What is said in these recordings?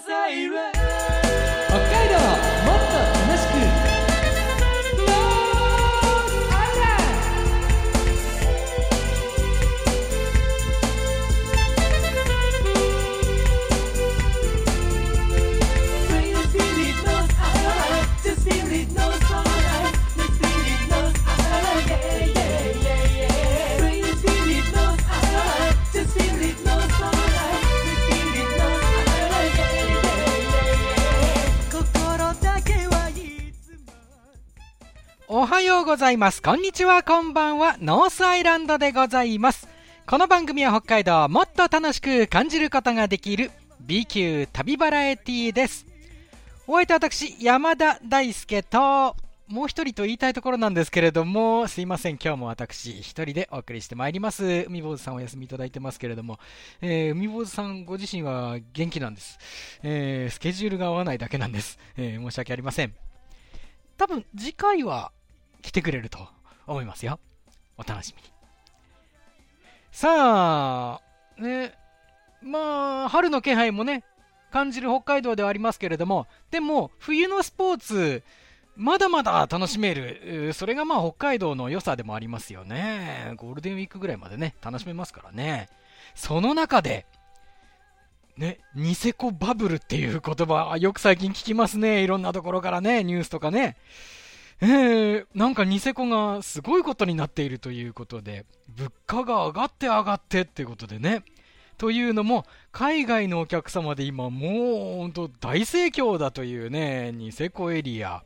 ザイおはようございます。こんにちは、こんばんは。ノースアイランドでございます。この番組は北海道をもっと楽しく感じることができる B 級旅バラエティです。お相手は私、山田大輔と、もう一人と言いたいところなんですけれども、すいません、今日も私一人でお送りしてまいります。海坊主さんお休みいただいてますけれども、えー海坊主さんご自身は元気なんです。えースケジュールが合わないだけなんです。えー申し訳ありません。多分次回は来てくれると思いますよ。お楽しみに。さあ、ね、まあ、春の気配もね、感じる北海道ではありますけれども、でも、冬のスポーツ、まだまだ楽しめる。それがまあ北海道の良さでもありますよね。ゴールデンウィークぐらいまでね、楽しめますからね。その中で、ね、ニセコバブルっていう言葉、よく最近聞きますね。いろんなところからね、ニュースとかね。えー、なんかニセコがすごいことになっているということで、物価が上がって上がってっていうことでね。というのも、海外のお客様で今もう本当大盛況だというね、ニセコエリア。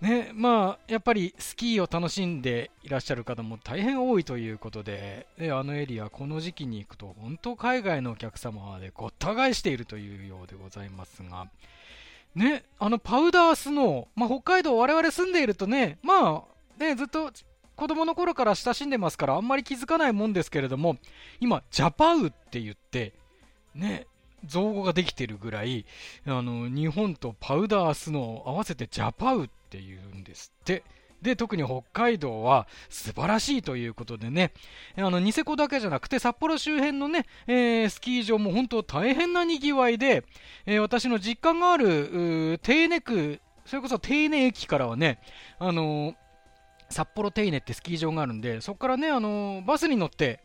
ね、まあ、やっぱりスキーを楽しんでいらっしゃる方も大変多いということで、であのエリア、この時期に行くと、本当海外のお客様でごった返しているというようでございますが、ね、あのパウダースノー、まあ、北海道、我々住んでいるとね、まあ、ね、ずっと子供の頃から親しんでますから、あんまり気づかないもんですけれども、今、ジャパウって言って、ね、造語ができてるぐらい、あの、日本とパウダースノー合わせてジャパウっていうんですって。で、特に北海道は素晴らしいということでね、あの、ニセコだけじゃなくて、札幌周辺のね、えースキー場も本当大変な賑わいで、えー私の実家がある、うー手稲区、それこそ手稲駅からはね、あのー札幌手稲ってスキー場があるんで、そこからね、あのバスに乗って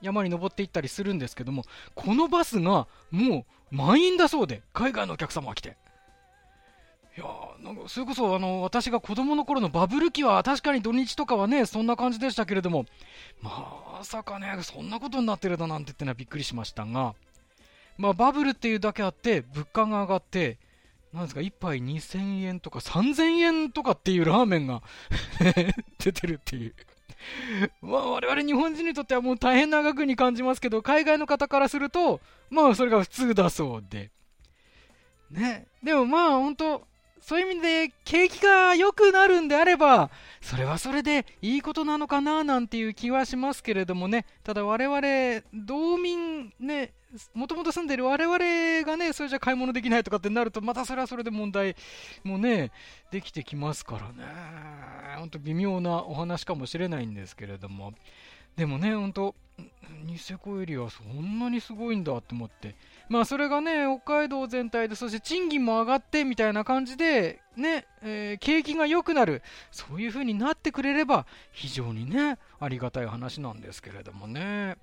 山に登っていったりするんですけども、このバスがもう満員だそうで、海外のお客様が来て。いやーなんかそれこそあの私が子供の頃のバブル期は確かに土日とかはねそんな感じでしたけれどもまさかねそんなことになってるだなんてってのはびっくりしましたがまあバブルっていうだけあって物価が上がってなんですか1杯2000円とか3000円とかっていうラーメンが 出てるっていう。まあ我々日本人にとってはもう大変な額に感じますけど海外の方からするとまあそれが普通だそうで。ね。でもまあ本当そういう意味で景気が良くなるんであればそれはそれでいいことなのかななんていう気はしますけれどもね。ただ我々道民ねもともと住んでいる我々がねそれじゃ買い物できないとかってなるとまたそれはそれで問題もねできてきますからね。本当微妙なお話かもしれないんですけれども。でもね本当ニセコエリアそんなにすごいんだって思って。まあそれがね北海道全体でそして賃金も上がってみたいな感じでね、えー景気が良くなるそういう風になってくれれば非常にねありがたい話なんですけれどもね。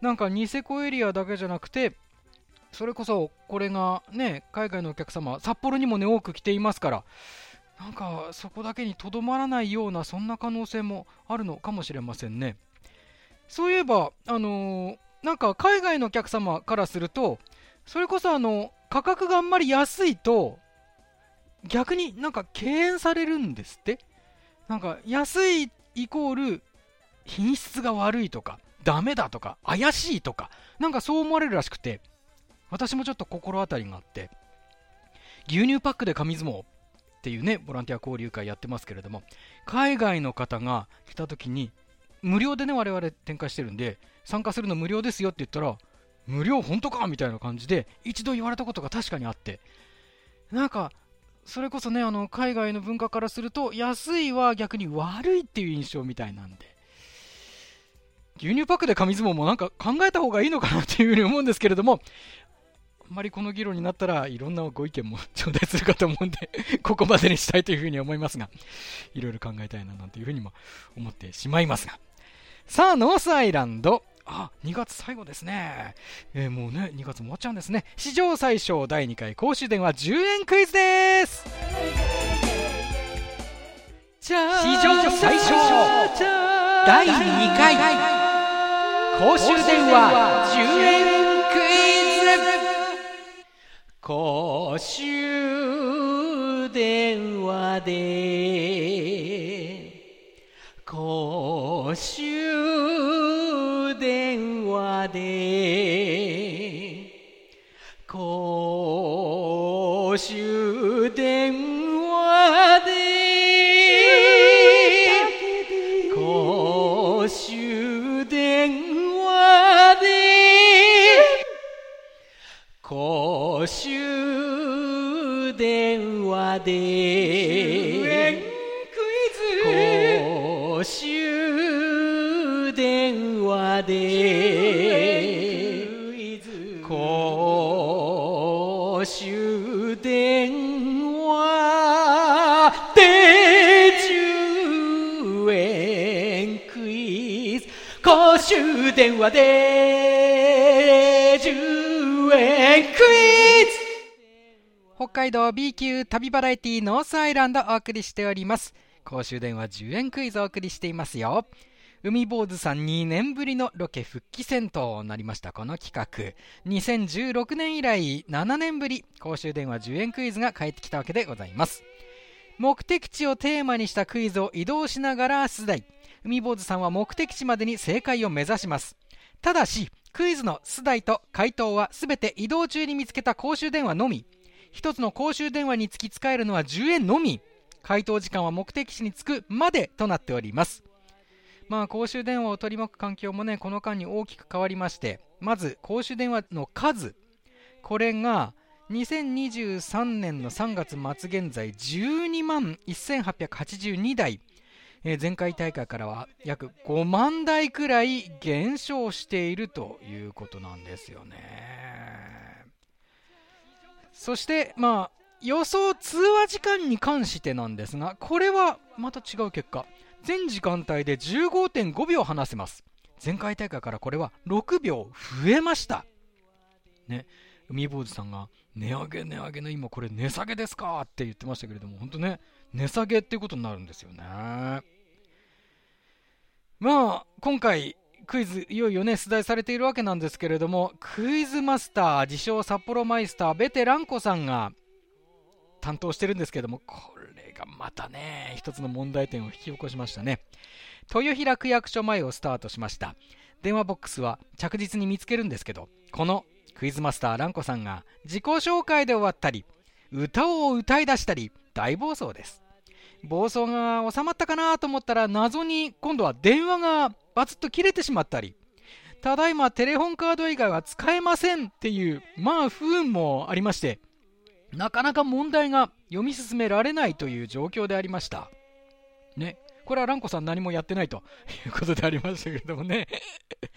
なんかニセコエリアだけじゃなくてそれこそこれがね海外のお客様札幌にもね多く来ていますからなんかそこだけにとどまらないようなそんな可能性もあるのかもしれませんね。そういえばあのーなんか海外のお客様からするとそれこそあの価格があんまり安いと逆になんか敬遠されるんですって。なんか安いイコール品質が悪いとかダメだとか怪しいとかなんかそう思われるらしくて私もちょっと心当たりがあって牛乳パックで紙相撲っていうねボランティア交流会やってますけれども海外の方が来た時に無料でね我々展開してるんで参加するの無料ですよって言ったら無料本当かみたいな感じで一度言われたことが確かにあってなんかそれこそねあの海外の文化からすると安いは逆に悪いっていう印象みたいなんで牛乳パックで紙相撲もなんか考えた方がいいのかなっていうふうに思うんですけれどもあんまりこの議論になったらいろんなご意見も頂戴するかと思うんで ここまでにしたいというふうに思いますが、いろいろ考えたいななんていうふうにも思ってしまいますが。さあ、ノースアイランド。あ、2月最後ですね。えー、もうね、2月も終わっちゃうんですね。史上最小第2回公衆電話10円クイズです史上最小第2回公衆電話10円クイズ公衆電話で公衆で公衆電話で公衆電話で公衆電話で電話で公衆電話で10円クイズ。公衆電話で10円クイズ。北海道 B 級旅バラエティーノースアイランドお送りしております。公衆電話10円クイズをお送りしていますよ。海坊主さん2年ぶりのロケ復帰戦となりました。この企画。2016年以来7年ぶり公衆電話10円クイズが帰ってきたわけでございます。目的地をテーマにしたクイズを移動しながら出題。海坊主さんは目的地までに正解を目指します。ただしクイズの出題と回答はすべて移動中に見つけた公衆電話のみ。一つの公衆電話につき使えるのは10円のみ。回答時間は目的地に着くまでとなっております。まあ公衆電話を取り巻く環境もねこの間に大きく変わりましてまず公衆電話の数これが2023年の3月末現在12万1882台、えー前回大会からは約5万台くらい減少しているということなんですよね。そしてまあ予想通話時間に関してなんですがこれはまた違う結果。全時間帯で15.5秒話せます。前回大会からこれは6秒増えました。ね。海坊主さんが値上げ値上げの今これ値下げですかって言ってましたけれども本当ね値下げっていうことになるんですよね。まあ今回クイズいよいよね出題されているわけなんですけれどもクイズマスター自称札幌マイスターベテランコさんが担当してるんですけどもこがまたね一つの問題点を引き起こしましたね。豊平区役所前をスタートしました。電話ボックスは着実に見つけるんですけどこのクイズマスターランコさんが自己紹介で終わったり歌を歌い出したり大暴走です。暴走が収まったかなと思ったら謎に今度は電話がバツッと切れてしまったりただいまテレホンカード以外は使えませんっていうまあ不運もありましてなかなか問題が読み進められないという状況でありました。ね。これはランコさん何もやってないということでありましたけれどもね。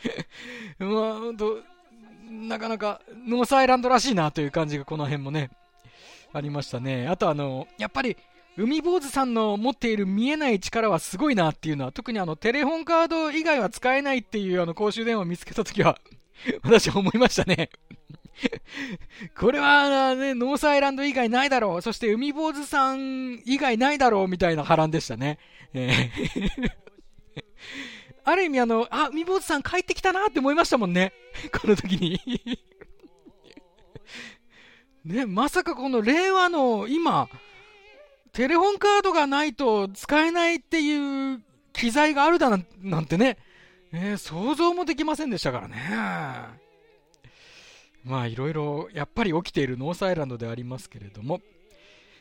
まあ本当なかなかノースアイランドらしいなという感じがこの辺もねありましたね。あとあのやっぱり海坊主さんの持っている見えない力はすごいなっていうのは特にあのテレホンカード以外は使えないっていうあの公衆電話を見つけた時は 私は思いましたね これはね、ノースアイランド以外ないだろう。そして海坊主さん以外ないだろうみたいな波乱でしたね。えー ある意味あの、あ、海坊主さん帰ってきたなって思いましたもんね。この時に。ね、まさかこの令和の今、テレホンカードがないと使えないっていう機材があるだなんなんてね、えー想像もできませんでしたからね。まあいろいろやっぱり起きているノースアイランドでありますけれども、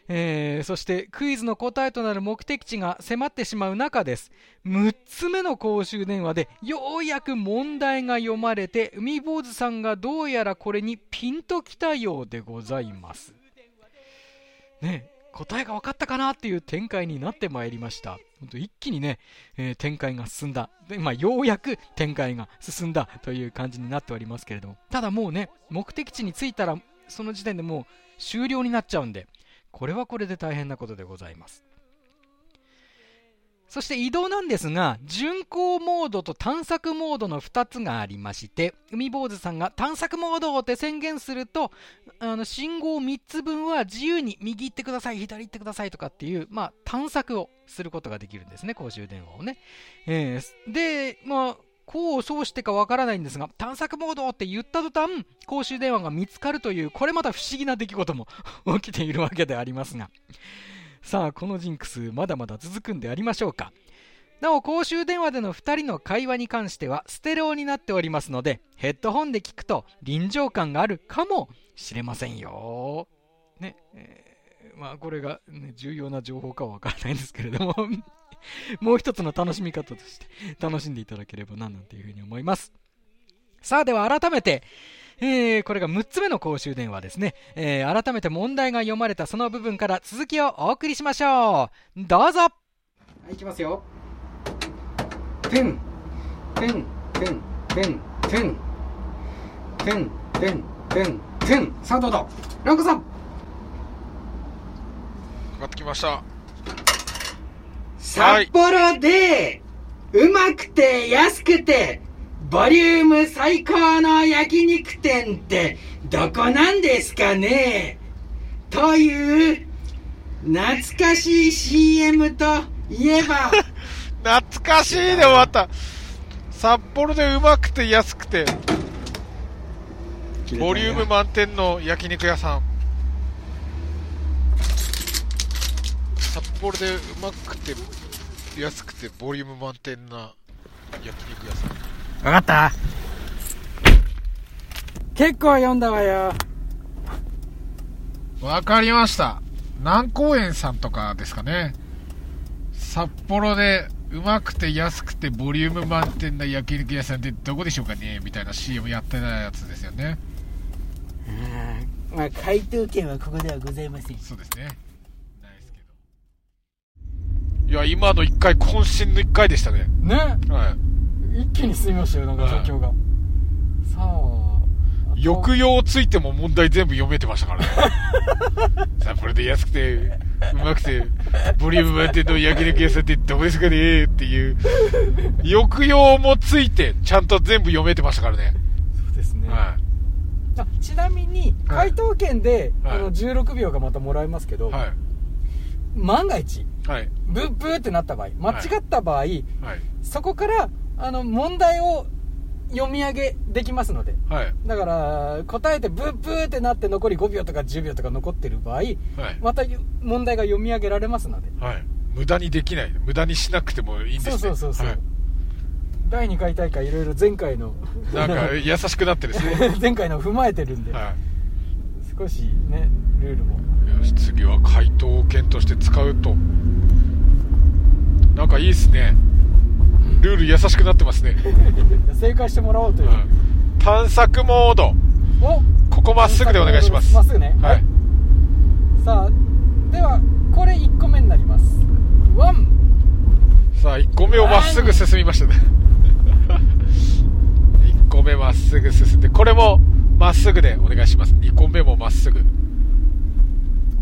えーそしてクイズの答えとなる目的地が迫ってしまう中です。6つ目の公衆電話でようやく問題が読まれて海坊主さんがどうやらこれにピンときたようでございます。ね答えが分かったかなっていう展開になってまいりました。一気にね、えー展開が進んだ。で、まあ、ようやく展開が進んだという感じになっておりますけれども。ただもうね目的地に着いたらその時点でもう終了になっちゃうんで、これはこれで大変なことでございます。そして移動なんですが、巡航モードと探索モードの2つがありまして、海坊主さんが探索モードって宣言すると、あの信号3つ分は自由に右行ってください、左行ってくださいとかっていう、まあ、探索をすることができるんですね、公衆電話をね。えーで、まあ、こうそうしてかわからないんですが、探索モードって言った途端、公衆電話が見つかるという、これまた不思議な出来事も 起きているわけでありますが。さあ、このジンクス、まだまだ続くんでありましょうか。なお、公衆電話での2人の会話に関しては、ステレオになっておりますので、ヘッドホンで聞くと臨場感があるかもしれませんよ。ね、えーまあ、これが、ね、重要な情報かはわからないんですけれども、もう一つの楽しみ方として楽しんでいただければな、なんていうふうに思います。さあ、では改めて、えーこれが6つ目の公衆電話ですね。えー改めて問題が読まれたその部分から続きをお送りしましょう。どうぞはい、いきますよ。てん、てん、てん、てん、てん、てん、てん、てん、てん。さあ、どうぞ。ランコさん。かかってきました。札幌で、うまくて安くて、ボリューム最高の焼肉店ってどこなんですかね？という、懐かしい CM といえば、懐かしいで終わった。札幌でうまくて安くて、ボリューム満点の焼肉屋さん。札幌でうまくて安くてボリューム満点な焼肉屋さん。わかった結構読んだわよ。わかりました。南高園さんとかですかね。札幌でうまくて安くてボリューム満点な焼肉屋さんってどこでしょうかねみたいな CM やってたやつですよね。まあ、回答権はここではございません。そうですね。ないですけど。いや、今の1回、渾身の1回でしたね。ね、はい。一気に進みましたよ、なんか状況が。さあ、抑揚ついても問題全部読めてましたからね。札幌で安くて、うまくて、ボリューム満点の焼肉屋さんってどこですかねっていう、抑揚もついて、ちゃんと全部読めてましたからね。そうですね。はあちなみに、はい回答権で、はいあの16秒がまたもらえますけい。ど、はい。万が一、はい。ブッブーってなった場合、間違った場合、はい。そこから、あの、問題を読み上げできますので、はい。だから、答えてブッブーってなって残り5秒とか10秒とか残ってる場合、はい。また問題が読み上げられますので、はい。無駄にできない。無駄にしなくてもいいんですね。そうそうそうそうはい第2回大会いろいろ前回の、なんか、優しくなってですね。前回のを踏まえてるんで、は少しね、ルールも。い。よし、次は回答権として使うと。なんかいいっすね。ルール優しくなってますね。正解してもらおうという。はい探索モード。おここまっすぐでお願いします。まっすぐね。はい。さあ、では、これ1個目になります。ワン。さあ、1個目をまっすぐ進みましたね。1個目まっすぐ進んで、これもまっすぐでお願いします。2個目もまっすぐ。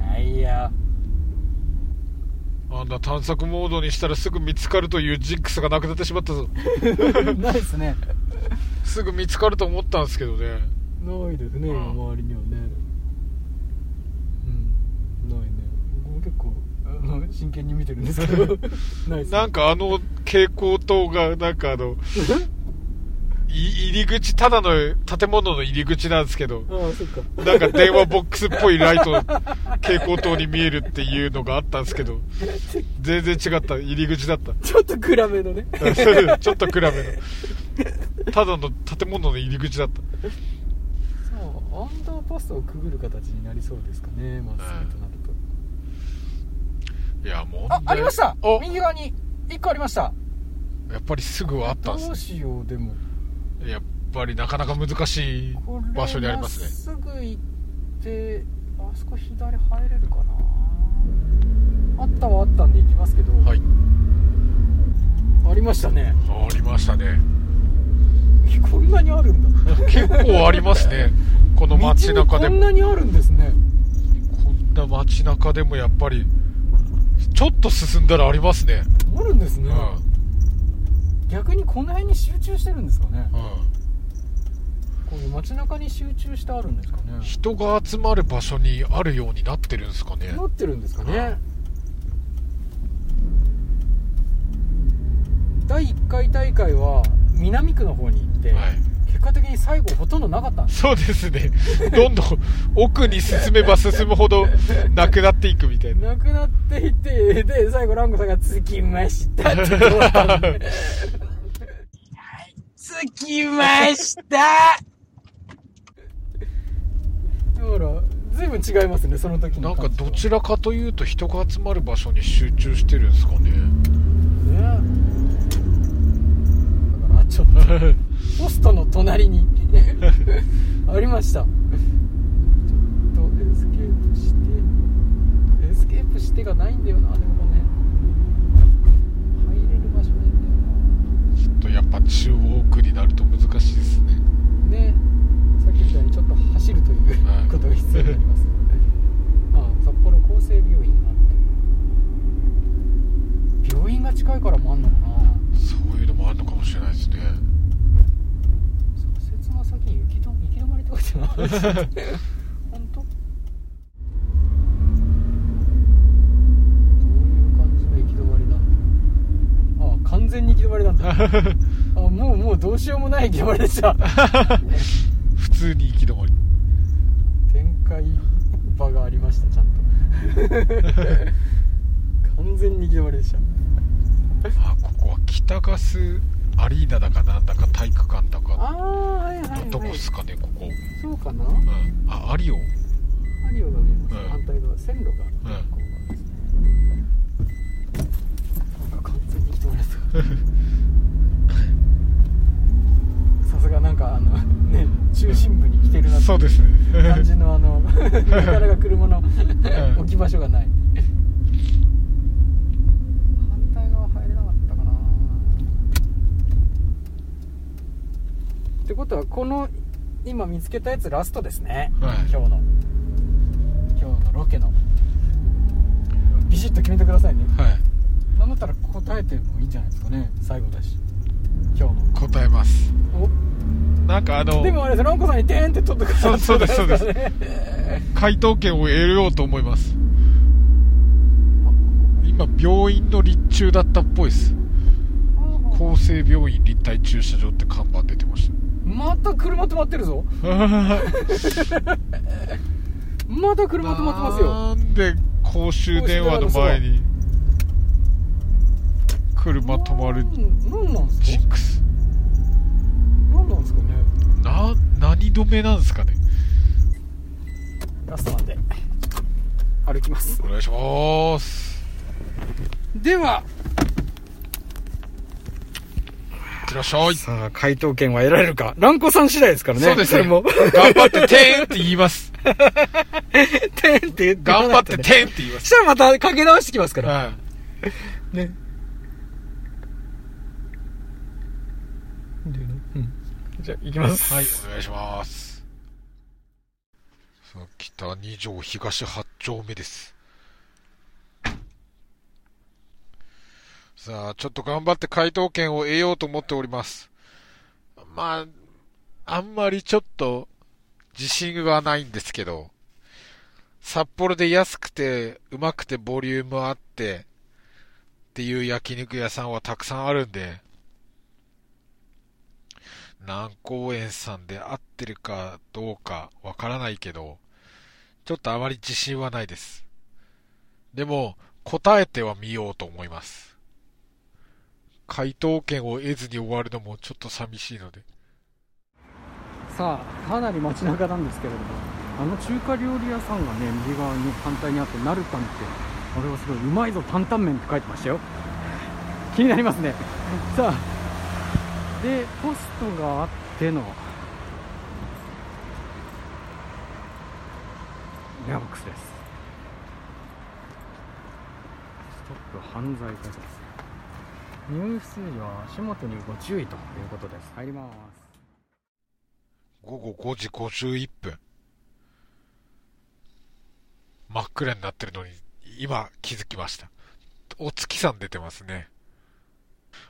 はいや。あんな探索モードにしたらすぐ見つかるというジンクスがなくなってしまったぞ。ないですね。すぐ見つかると思ったんですけどね。ないですね、うん周りにはね。うん。ないね。僕も結構、真剣に見てるんですけど、ないですね。なんかあの蛍光灯が、なんかあの、い 入り口、ただの建物の入り口なんですけど。なんか電話ボックスっぽいライト、蛍光灯に見えるっていうのがあったんですけど、全然違った。入り口だった。ちょっと暗めのね。ちょっと暗めの。ただの建物の入り口だった。そう、アンダーパスをくぐる形になりそうですかね、まっすぐとなると。いや、もう。あ、ありましたお右側に1個ありました。やっぱりすぐはあったんですどうしよう、でも。ね。やっぱりなかなか難しい場所にありますね。すぐ行って、あそこ左入れるかなあったはあったんで行きますけど、はい。ありましたね。ありましたね。こんなにあるんだ。結構ありますね。この街中で道にこんもなにあるんですねこんな街中でもやっぱりちょっと進んだらありますねあるんですね、うん、逆にこの辺に集中してるんですかね。うん、こういう街中に集中してあるんですかね。人が集まる場所にあるようになってるんですかね。なってるんですかね。第1回大会は南区の方に行って、はい。結果的に最後ほとんどなかったんです。そうですね。どんどん奥に進めば進むほどなくなっていくみたいな。なくなっていってで最後ランコさんが「着きました」って終わったんで。着きました。だから随分違いますねその時なんかどちらかというと人が集まる場所に集中してるんですかね。ねちょっとポストの隣に ありました。ちょっとエスケープして。エスケープしてがないんだよな。でもこの辺入れる場所ないんちょっとやっぱ中央区になると難しいですね。だよなね。さっきみたいにちょっと走るというはい。ことが必要になります。ああ札幌厚生病院があって。病院が近いからもあんのかなそういうのもあるのかもしれないですね。左折の先に行きど行き止まりって書いてない本当？どういう感じの行き止まりなんだああ完全に行き止まりなんだ。あもうもうどうしようもない行き止まりでした。普通に行き止まり。展開場がありましたちゃんと。完全に行き止まりでした。あ北ガスアリーナだかなんだか体育館だかああはいはいはい。どこっすかねここ、そうかな。うん、あアリオ。アリオが見えます、うん。反対側線路が。うん。こうですねなんか完全に人が さすがなんかあのね中心部に来てるなってそうですね。感じのあの なかなか車の置き場所がない反対側入れなかったかなってことはこの今見つけたやつラストですね、はい。今日の。今日のロケの。ビシッと決めてくださいね。はい。なんだったら答えてもいいんじゃないですかね。最後だし。今日の。答えます。お。なんかあのでもあれですロンコさんにテーンって取ってくださったそうですそうですね回答権を得ようと思います。今病院の立中だったっぽいです。厚生病院立体駐車場って看また車止まってるぞ。た また車止まってますよ。なんで公衆電話の前に車止まるなんなんすか？ジンクスなんなんですかね？な何止めなんですかね？ラストなんで。歩きます。お願いします。ではいってらっしゃい。さあ回答権は得られるか。ランコさん次第ですからね。そうですね。れも。頑張っててーんって言います。テンって言って頑張ってねてーんって言います。そしたらまたかけ直してきますから。はい。ね。じゃあ行きます。はい、お願いします。さあ、北二条東八丁目です。さあ、ちょっと頑張って回答権を得ようと思っております。まあ、あんまりちょっと自信はないんですけど、札幌で安くて、うまくて、ボリュームあって、っていう焼肉屋さんはたくさんあるんで、南高園さんで合ってるかどうかわからないけど、ちょっとあまり自信はないです。でも、答えてはみようと思います。回答権を得ずに終わるのもちょっと寂しいので。さあかなり街中なんですけれどもあの中華料理屋さんがね右側に反対にあってナルタンってこれはすごいうまいぞ担々麺って書いてましたよ。気になりますね。さあでポストがあってのエアボックスです。ストップ犯罪対策入室時は足元にご注意ということです。入ります。午後5時51分。真っ暗になってるのに、今気づきました。お月さん出てます。ね。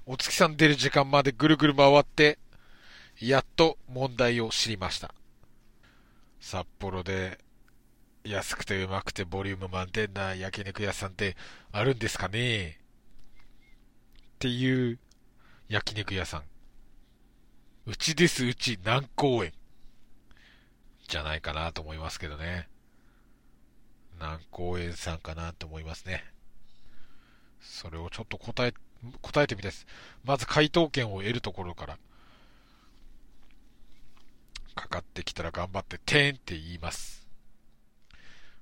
お月さん出る時間までぐるぐる回って、やっと問題を知りました。札幌で安くてうまくてボリューム満点な焼肉屋さんってあるんです。かねっていう焼肉屋さん。うちです、うち南公園。じゃないかなと思いますけどね。南公園さんかなと思いますね。それをちょっと答え、答えてみたいです。まず回答権を得るところから。かかってきたら頑張って、てんって言います。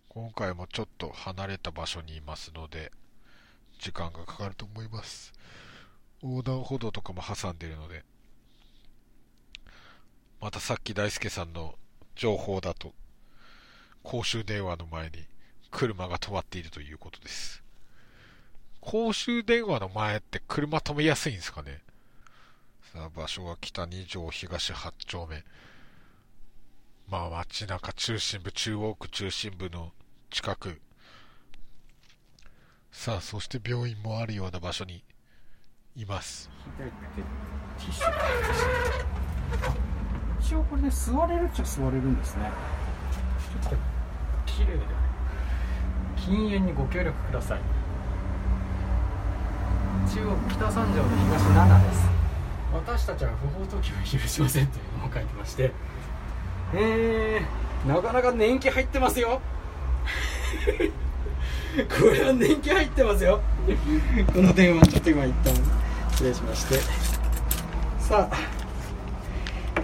今回もちょっと離れた場所にいますので、時間がかかると思います。横断歩道とかも挟んでるので、またさっき大輔さんの情報だと、公衆電話の前に車が止まっているということです。公衆電話の前って車止めやすいんですかね？さあ、場所は北二条東八丁目。まあ街中中心部、中央区中心部の近く。さあ、そして病院もあるような場所にいます。一応これで座れるっちゃ座れるんですね。ちょっと綺麗で禁煙にご協力ください。中央北三条の東7です。私たちは不法投棄を許しませんというのも書いてまして。えー、なかなか年季入ってますよ。これは年季入ってますよ。この電話ちょっと今一旦失礼しまして。さあ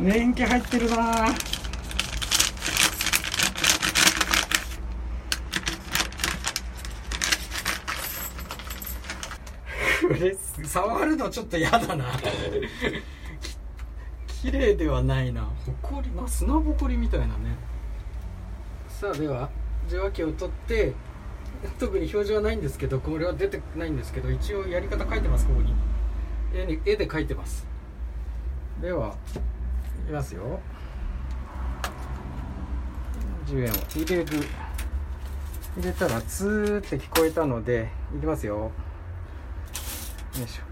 年季入ってるな。これ触るのちょっと嫌だな。綺麗ではないな。ほこりまあ砂ぼこりみたいなね。さあでは受話器を取って特に表示はないんですけどこれは出てないんですけど一応やり方書いてますここに。絵に絵で書いてます。ではいきますよ。10円を。入れる。入れたらツーって聞こえたのでいきますよ。よいしょ。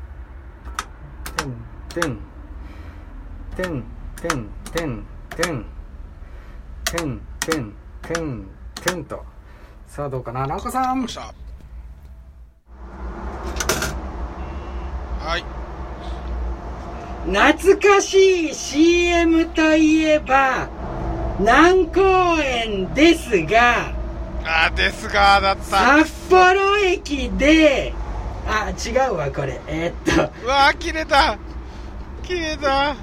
てんてん。てんてんてんてん。てんてんてんと。さあどうかな。南子さん。はい。懐かしい CM といえば、南公園ですが、あー、ですが、だった。札幌駅で、あ、違うわ、これ。えーっと、うわー、切れた。切れた。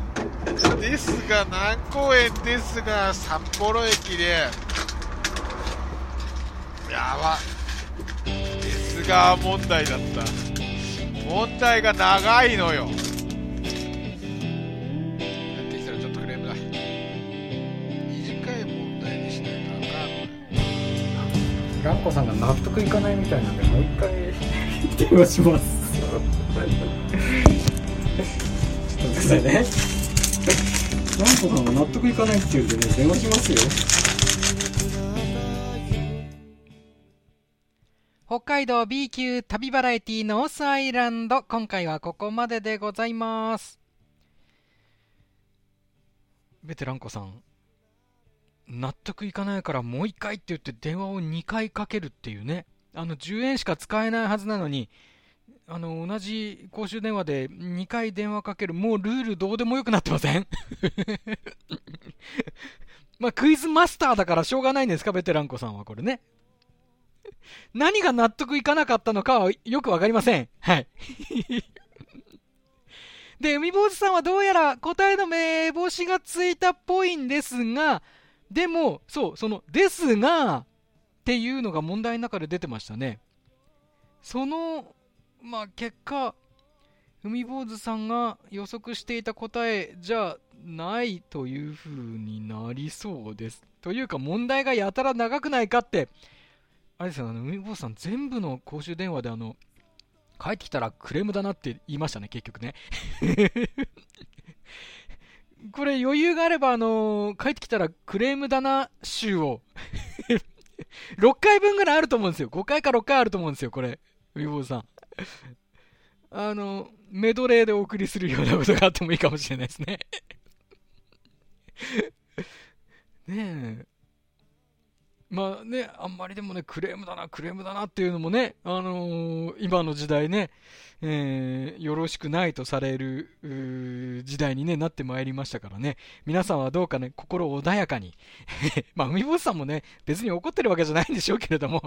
ですが、南公園ですが、札幌駅で、やば。ですが、問題だった。問題が長いのよ。あかんのよ。蘭子さんが納得いかないみたいなんでもう一回電話しますちょっと待ってくださいね。蘭子さんが納得いかないって言うんでね電話します。よ 北海道 B 級旅バラエティノースアイランド。今回はここまででございます。ベテランコさん。納得いかないからもう一回って言って電話を2回かけるっていうねあの10円しか使えないはずなのにあの同じ公衆電話で2回電話かけるもうルールどうでもよくなってません？まあクイズマスターだからしょうがないんですか？ベテランコさんはこれね何が納得いかなかったのかはよくわかりません。はい。で、海坊主さんはどうやら答えの目星がついたっぽいんですが、でも、そう、その、ですが、っていうのが問題の中で出てましたね。その、まあ、結果、海坊主さんが予測していた答えじゃないという風になりそうです。というか、問題がやたら長くないかって、あれですよ、あの、海坊主さん全部の公衆電話であの、帰ってきたらクレームだなって言いましたね、結局ね。これ余裕があれば、あの帰ってきたらクレームだな集を 6回分ぐらいあると思うんですよ。5回か6回あると思うんですよ、これ。海坊さん。あの、メドレーでお送りするようなことがあってもいいかもしれないですね。ねえ。まあね、あんまりでもね、クレームだな、クレームだなっていうのもね、あのー今の時代ね、えーよろしくないとされる時代に、ね、なってまいりましたからね、皆さんはどうかね、心穏やかに、まあ、海坊主さんもね、別に怒ってるわけじゃないんでしょうけれども、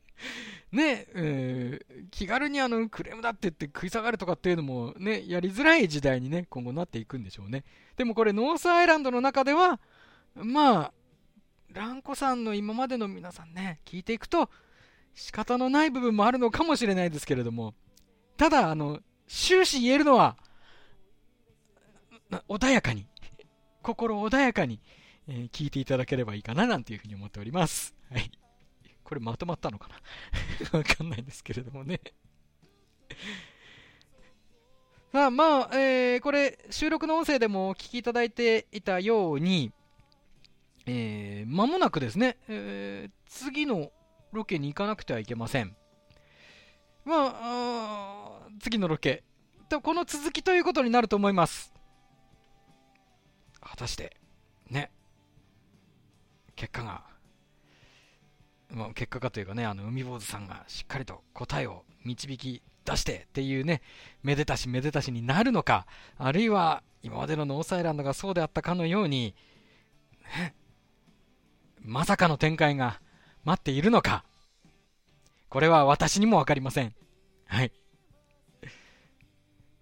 ね、気軽にあのクレームだって言って食い下がるとかっていうのもね、やりづらい時代にね、今後なっていくんでしょうね。でもこれ、ノースアイランドの中では、まあ、蘭子さんの今までの皆さんね、聞いていくと、仕方のない部分もあるのかもしれないですけれども、ただ、あの、終始言えるのは、穏やかに、心穏やかに、えー聞いていただければいいかななんていうふうに思っております。はい。これまとまったのかな？わかんないんですけれどもね。さあ、まあ、えーこれ、収録の音声でもお聞きいただいていたように、えー間もなくですね、えー次のロケに行かなくてはいけません。まあ、あ次のロケ。とこの続きということになると思います。果たして、ね、結果が、まあ、結果がというかね、あの、海坊主さんがしっかりと答えを導き出してっていうね、めでたしめでたしになるのか、あるいは今までのノースアイランドがそうであったかのように、まさかの展開が待っているのか、これは私にもわかりません。はい。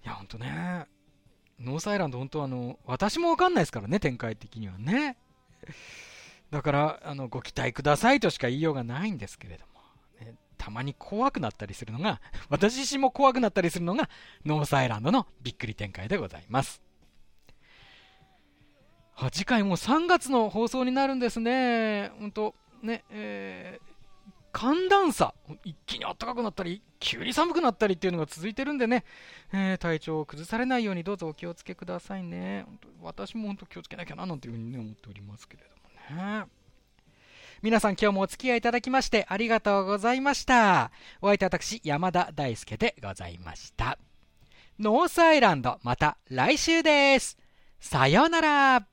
いや、ほんとね、ノースアイランド本当あの、私もわかんないですからね、展開的にはね。だから、あの、ご期待くださいとしか言いようがないんですけれども、ねたまに怖くなったりするのが、私自身も怖くなったりするのが、ノースアイランドのびっくり展開でございます。あ次回も3月の放送になるんですね。本当ね、えー寒暖差、一気に暖かくなったり、急に寒くなったりっていうのが続いてるんでね、えー体調を崩されないようにどうぞお気をつけくださいね。私も本当気をつけなきゃななんていうふうに、ね、思っておりますけれどもね。皆さん今日もお付き合いいただきましてありがとうございました。お相手は私、山田大輔でございました。ノースアイランド、また来週です。さようなら。